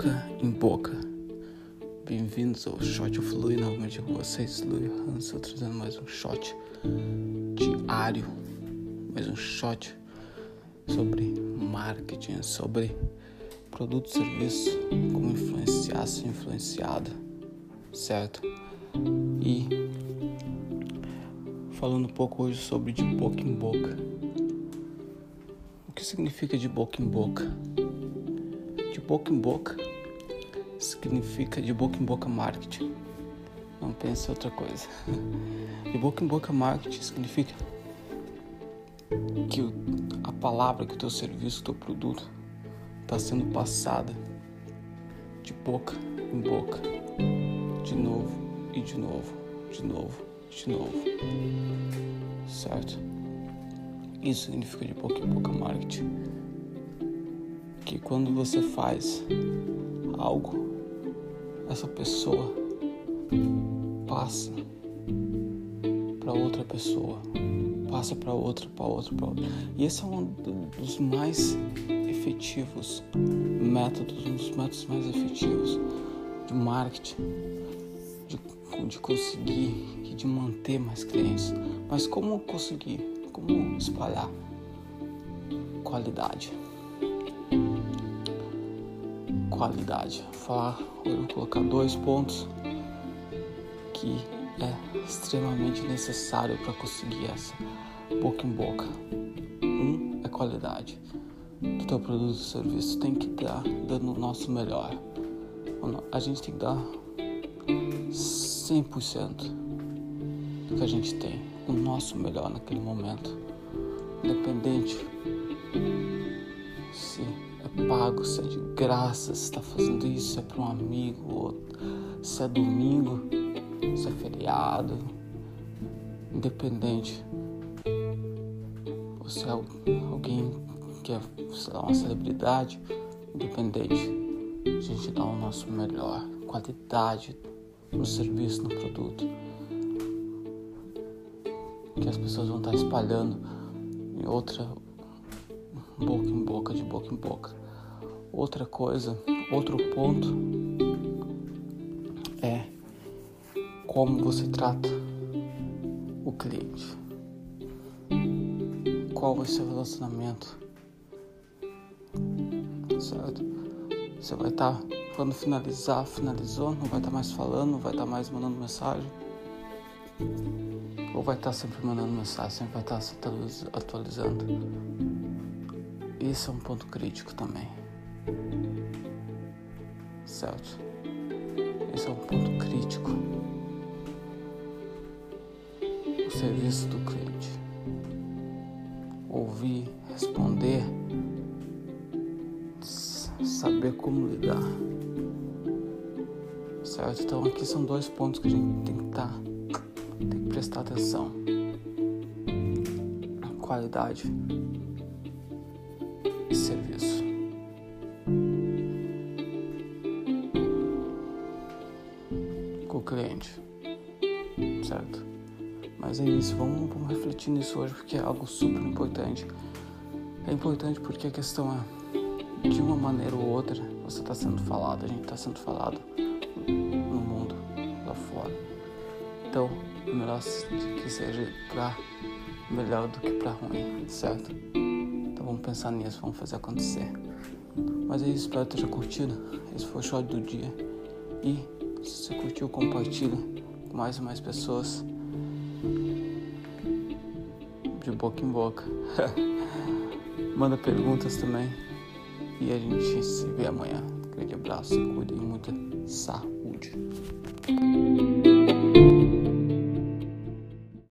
boca em boca. Bem-vindos ao Shot of Louis, novamente com vocês, Louis Hansen, trazendo mais um shot diário, mais um shot sobre marketing, sobre produto e serviço, como influenciar, ser influenciado, certo? E falando um pouco hoje sobre de boca em boca. O que significa de boca em boca? De boca em boca significa de boca em boca marketing. Não pense em outra coisa. De boca em boca marketing significa que a palavra, que o teu serviço, o teu produto está sendo passada de boca em boca, de novo e de novo, de novo, de novo. Certo? Isso significa de boca em boca marketing que quando você faz algo, essa pessoa passa para outra pessoa, passa para outra, para outra, para outra. E esse é um dos mais efetivos métodos, um dos métodos mais efetivos de marketing, de, de conseguir e de manter mais clientes. Mas como conseguir? Como espalhar qualidade? Qualidade. Falar, vou colocar dois pontos que é extremamente necessário para conseguir essa boca em boca. Um é qualidade do teu produto ou serviço. Tem que dar dando o nosso melhor. A gente tem que dar 100% do que a gente tem, o nosso melhor naquele momento. Independente se pago, se é de graça, se está fazendo isso, é para um amigo, ou se é domingo, se é feriado, independente. Ou se é alguém que é, lá, uma celebridade, independente. A gente dá o nosso melhor, qualidade no serviço, no produto. Que as pessoas vão estar espalhando em outra boca em boca, de boca em boca. Outra coisa, outro ponto é como você trata o cliente. Qual vai ser o relacionamento? Certo? Você vai estar, tá, quando finalizar, finalizou, não vai estar tá mais falando, não vai estar tá mais mandando mensagem. Ou vai estar tá sempre mandando mensagem, sempre vai estar tá se atualizando. Esse é um ponto crítico também certo? Esse é um ponto crítico. O serviço do cliente. Ouvir, responder, saber como lidar. Certo? Então aqui são dois pontos que a gente tem que estar, tá, tem que prestar atenção. Qualidade e serviço. O cliente, certo? Mas é isso, vamos, vamos refletir nisso hoje porque é algo super importante. É importante porque a questão é, de uma maneira ou outra, você está sendo falado, a gente está sendo falado no mundo lá fora. Então, é melhor que seja para melhor do que para ruim, certo? Então vamos pensar nisso, vamos fazer acontecer. Mas é isso, espero que tenha curtido. Esse foi o shot do dia. E se você curtiu, compartilha com mais e mais pessoas. De boca em boca. Manda perguntas também. E a gente se vê amanhã. Grande abraço, cuide e muita saúde.